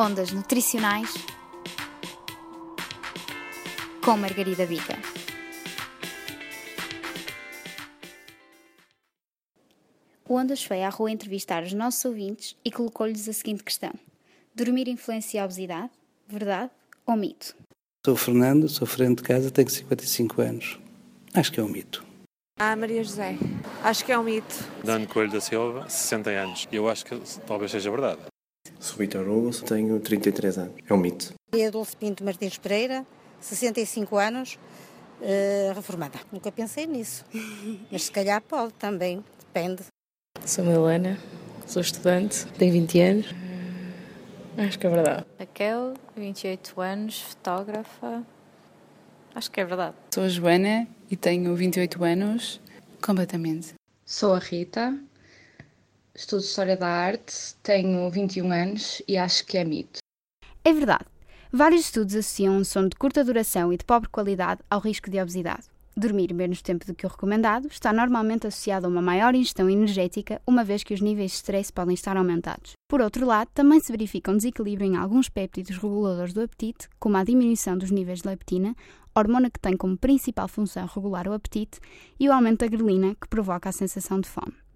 Ondas Nutricionais com Margarida Bica. O Ondas foi à rua entrevistar os nossos ouvintes e colocou-lhes a seguinte questão: Dormir influencia a obesidade? Verdade ou mito? Sou Fernando, sou frente de casa, tenho 55 anos. Acho que é um mito. Ah, Maria José. Acho que é um mito. Dano Coelho da Silva, 60 anos. Eu acho que talvez seja verdade. Sou Vitor Hugo, tenho 33 anos. É um mito. E Adolfo Pinto Martins Pereira, 65 anos, uh, reformada. Nunca pensei nisso. Mas se calhar pode também, depende. Sou Milena, sou estudante, tenho 20 anos. Acho que é verdade. Raquel, 28 anos, fotógrafa. Acho que é verdade. Sou a Joana e tenho 28 anos, completamente. Sou a Rita, estudo História da Arte, tenho 21 anos e acho que é mito. É verdade. Vários estudos associam um sono de curta duração e de pobre qualidade ao risco de obesidade. Dormir menos tempo do que o recomendado está normalmente associado a uma maior ingestão energética, uma vez que os níveis de stress podem estar aumentados. Por outro lado, também se verifica um desequilíbrio em alguns péptidos reguladores do apetite, como a diminuição dos níveis de leptina, hormona que tem como principal função regular o apetite, e o aumento da grelina, que provoca a sensação de fome.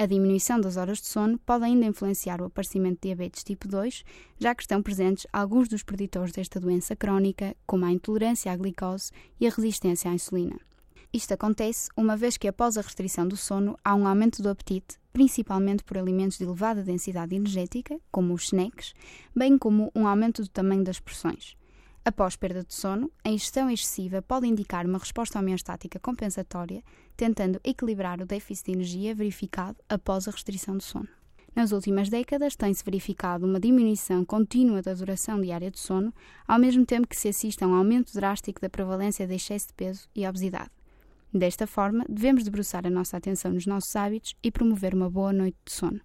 A diminuição das horas de sono pode ainda influenciar o aparecimento de diabetes tipo 2, já que estão presentes alguns dos preditores desta doença crónica, como a intolerância à glicose e a resistência à insulina. Isto acontece uma vez que, após a restrição do sono, há um aumento do apetite, principalmente por alimentos de elevada densidade energética, como os snacks, bem como um aumento do tamanho das porções. Após perda de sono, a ingestão excessiva pode indicar uma resposta homeostática compensatória, tentando equilibrar o déficit de energia verificado após a restrição do sono. Nas últimas décadas, tem-se verificado uma diminuição contínua da duração diária de sono, ao mesmo tempo que se assiste a um aumento drástico da prevalência de excesso de peso e obesidade. Desta forma, devemos debruçar a nossa atenção nos nossos hábitos e promover uma boa noite de sono.